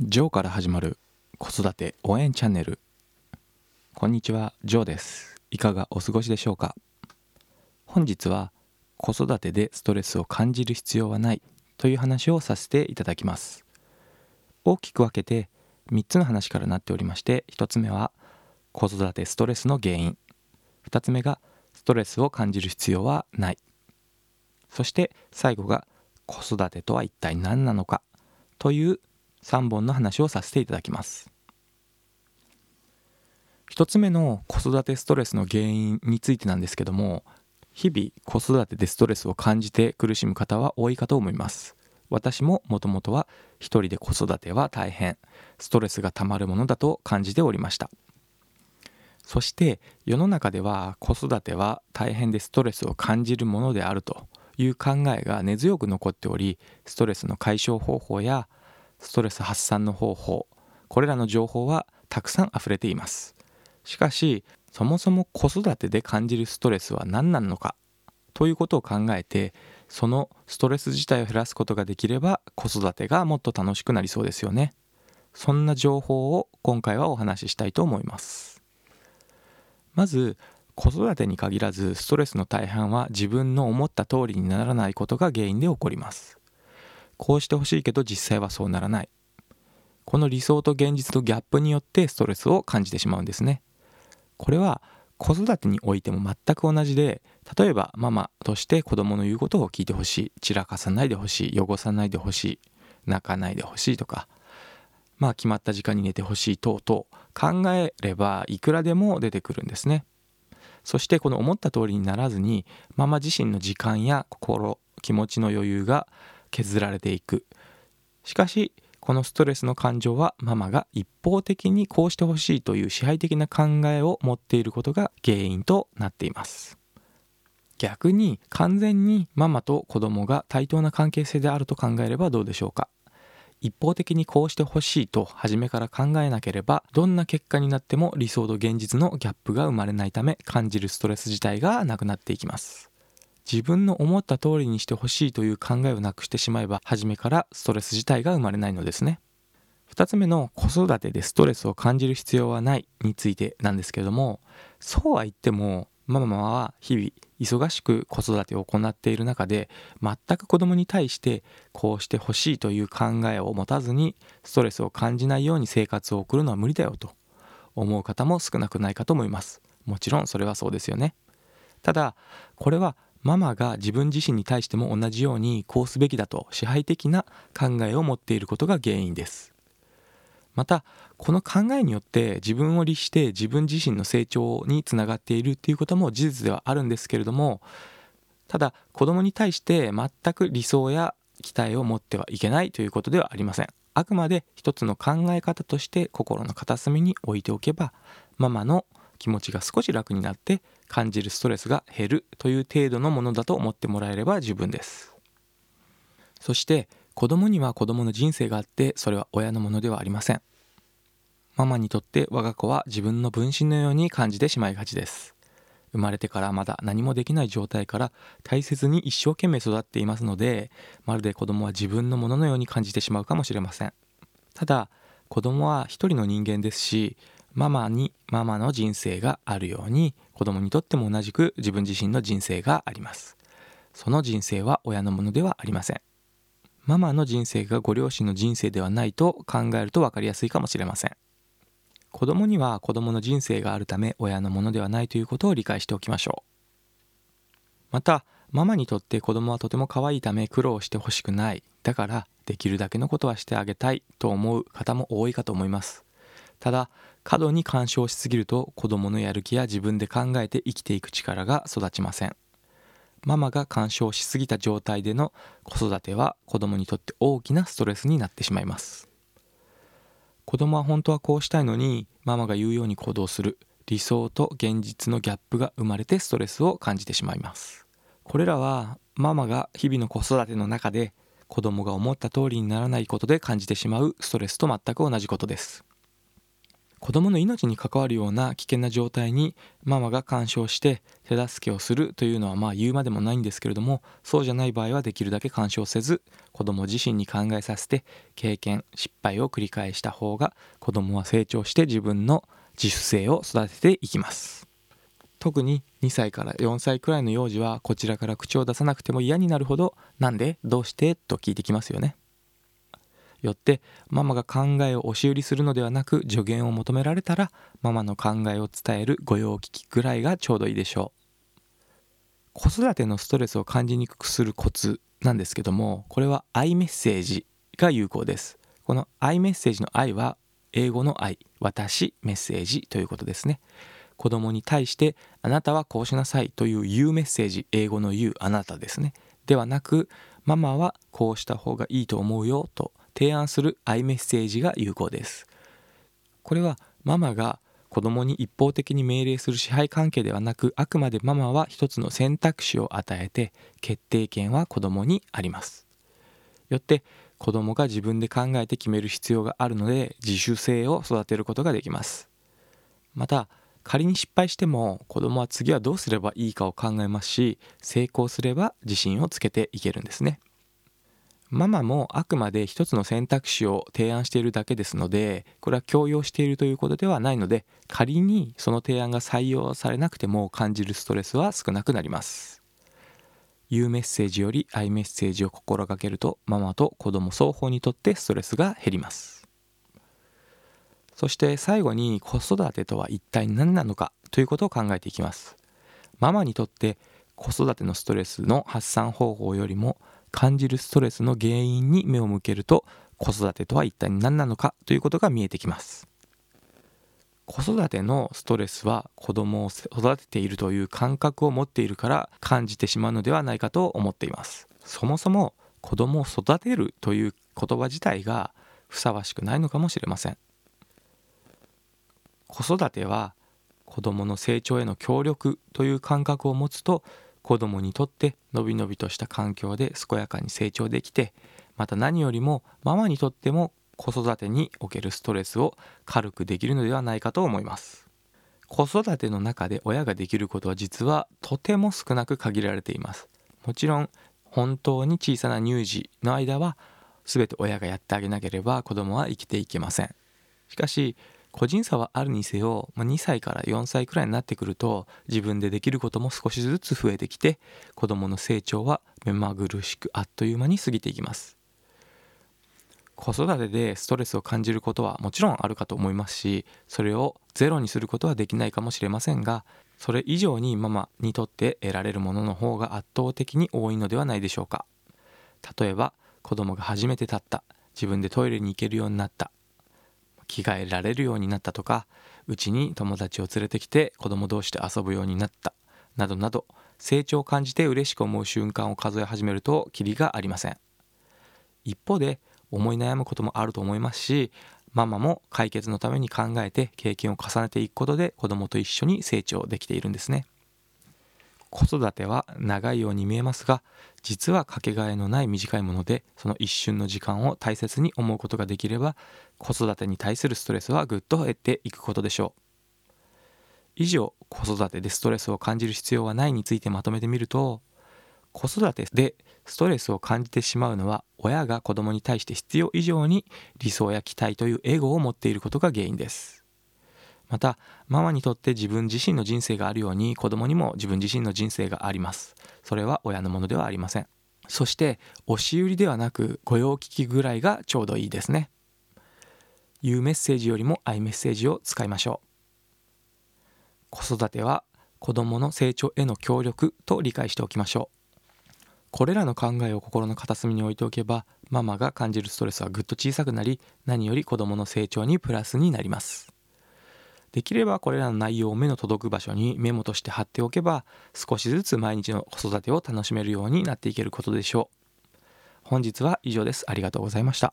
ジョーから始まる子育て応援チャンネル。こんにちはジョーです。いかがお過ごしでしょうか？本日は子育てでストレスを感じる必要はないという話をさせていただきます。大きく分けて3つの話からなっておりまして1つ目は子育てストレスの原因。2つ目がストレスを感じる必要はない。そして最後が子育てとは一体何なのかという3本の話をさせていただきます。1つ目の子育てストレスの原因についてなんですけども日々子育てでストレスを感じて苦しむ方は多いかと思います。私ももともとは一人で子育ては大変ストレスがたまるものだと感じておりました。そして世の中では子育ては大変でストレスを感じるものであるという考えが根強く残っておりストレスの解消方法やストレス発散の方法。これらの情報はたくさん溢れています。しかしそもそも子育てで感じるストレスは何なのか？ということを考えてそのストレス自体を減らすことができれば子育てがもっと楽しくなりそうですよね。そんな情報を今回はお話ししたいと思います。まず子育てに限らずストレスの大半は自分の思った通りにならないことが原因で起こります。こうしてほしいけど実際はそうならない。この理想と現実のギャップによってストレスを感じてしまうんですね。これは子育てにおいても全く同じで例えばママとして子供の言うことを聞いてほしい。散らかさないでほしい。汚さないでほしい。泣かないでほしいとか。まあ決まった時間に寝てほしい。等々考えればいくらでも出てくるんですね。そしてこの思った通りにならずにママ自身の時間や心気持ちの余裕が削られていく。しかしこのストレスの感情はママが一方的にこうしてほしいという支配的な考えを持っていることが原因となっています。逆に完全にママと子供が対等な関係性であると考えればどうでしょうか。一方的にこうしてほしいと初めから考えなければどんな結果になっても理想と現実のギャップが生まれないため感じるストレス自体がなくなっていきます。自分の思った通りにしてほしいという考えをなくしてしまえば初めからストレス自体が生まれないのですね。2つ目の子育てでストレスを感じる必要はないについてなんですけれどもそうは言ってもママは日々忙しく子育てを行っている中で全く子供に対してこうしてほしいという考えを持たずにストレスを感じないように生活を送るのは無理だよと思う方も少なくないかと思います。もちろんそれはそうですよね。ただこれはママが自分自身に対しても同じようにこうすべきだと支配的な考えを持っていることが原因です。またこの考えによって自分を律して自分自身の成長につながっているっていうことも事実ではあるんですけれどもただ子供に対して全く理想や期待を持ってはいけないということではありません。あくまで一つの考え方として心の片隅に置いておけばママの気持ちが少し楽になって感じるストレスが減るという程度のものだと思ってもらえれば十分です。そして子供には子供の人生があってそれは親のものではありません。ママにとって我が子は自分の分身のように感じてしまいがちです。生まれてからまだ何もできない状態から大切に一生懸命育っていますのでまるで子供は自分のもののように感じてしまうかもしれません。ただ子供は一人の人間ですしママにママの人生があるように子供にとっても同じく自分自身の人生があります。その人生は親のものではありません。ママの人生がご両親の人生ではないと考えると分かりやすいかもしれません。子供には子供の人生があるため親のものではないということを理解しておきましょう。またママにとって子供はとても可愛いため苦労してほしくない。だからできるだけのことはしてあげたいと思う方も多いかと思います。ただ過度に干渉しすぎると子供のやる気や自分で考えて生きていく力が育ちません。ママが干渉しすぎた状態での子育ては子供にとって大きなストレスになってしまいます。子供は本当はこうしたいのにママが言うように行動する理想と現実のギャップが生まれてストレスを感じてしまいます。これらはママが日々の子育ての中で子供が思った通りにならないことで感じてしまうストレスと全く同じことです。子供の命に関わるような危険な状態にママが干渉して手助けをするというのはまあ言うまでもないんですけれどもそうじゃない場合はできるだけ干渉せず子供自身に考えさせて経験失敗を繰り返した方が子供は成長して自分の自主性を育てていきます特に2歳から4歳くらいの幼児はこちらから口を出さなくても嫌になるほど「なんでどうして?」と聞いてきますよねよってママが考えを押し売りするのではなく助言を求められたらママの考えを伝える御用聞きぐらいがちょうどいいでしょう。子育てのストレスを感じにくくするコツなんですけどもこれはアイメッセージが有効です。このアイメッセージの愛は英語の愛私メッセージということですね。子供に対してあなたはこうしなさいという言うメッセージ英語の言うあなたですね。ではなくママはこうした方がいいと思うよと提案するアイメッセージが有効です。これはママが子供に一方的に命令する支配関係ではなくあくまでママは一つの選択肢を与えて決定権は子供にあります。よって子供が自分で考えて決める必要があるので自主性を育てることができます。また仮に失敗しても子供は次はどうすればいいかを考えますし成功すれば自信をつけていけるんですね。ママもあくまで一つの選択肢を提案しているだけですのでこれは強要しているということではないので仮にその提案が採用されなくても感じるストレスは少なくなります。言うメッセージよりアイメッセージを心がけるとママと子供双方にとってストレスが減ります。そして最後に子育てとは一体何なのかということを考えていきます。ママにとって子育てのストレスの発散方法よりも感じるストレスの原因に目を向けると子育てとは一体何なのかということが見えてきます。子育てのストレスは子供を育てているという感覚を持っているから感じてしまうのではないかと思っています。そもそも子供を育てるという言葉自体がふさわしくないのかもしれません。子育ては子供の成長への協力という感覚を持つと子供にとってのびのびとした環境で健やかに成長できてまた何よりもママにとっても子育てにおけるストレスを軽くできるのではないかと思います。子育ての中で親ができることは実はとても少なく限られています。もちろん本当に小さな乳児の間は全て親がやってあげなければ子供は生きていけません。しかし個人差はあるにせよ、まあ、2歳から4歳くらいになってくると自分でできることも少しずつ増えてきて子どもの成長は目まぐるしくあっという間に過ぎていきます。子育てでストレスを感じることはもちろんあるかと思いますしそれをゼロにすることはできないかもしれませんがそれ以上にママにとって得られるものの方が圧倒的に多いのではないでしょうか。例えば子供が初めて立った自分でトイレに行けるようになった着替えられるようになったとかうちに友達を連れてきて子供同士で遊ぶようになったなどなど成長を感じて嬉しく思う瞬間を数え始めるとキリがありません。一方で思い悩むこともあると思いますしママも解決のために考えて経験を重ねていくことで子供と一緒に成長できているんですね。子育ては長いように見えますが実はかけがえのない短いものでその一瞬の時間を大切に思うことができれば子育てに対するストレスはぐっと減っていくことでしょう。以上子育てでストレスを感じる必要はないについてまとめてみると子育てでストレスを感じてしまうのは親が子供に対して必要以上に理想や期待というエゴを持っていることが原因です。またママにとって自分自身の人生があるように子供にも自分自身の人生があります。それは親のものではありません。そして押し売りではなく御用聞きぐらいがちょうどいいですね。言うメッセージよりもアイメッセージを使いましょう。子育ては子供の成長への協力と理解しておきましょう。これらの考えを心の片隅に置いておけばママが感じるストレスはぐっと小さくなり何より子供の成長にプラスになります。できればこれらの内容を目の届く場所にメモとして貼っておけば少しずつ毎日の子育てを楽しめるようになっていけることでしょう。本日は以上です。ありがとうございました。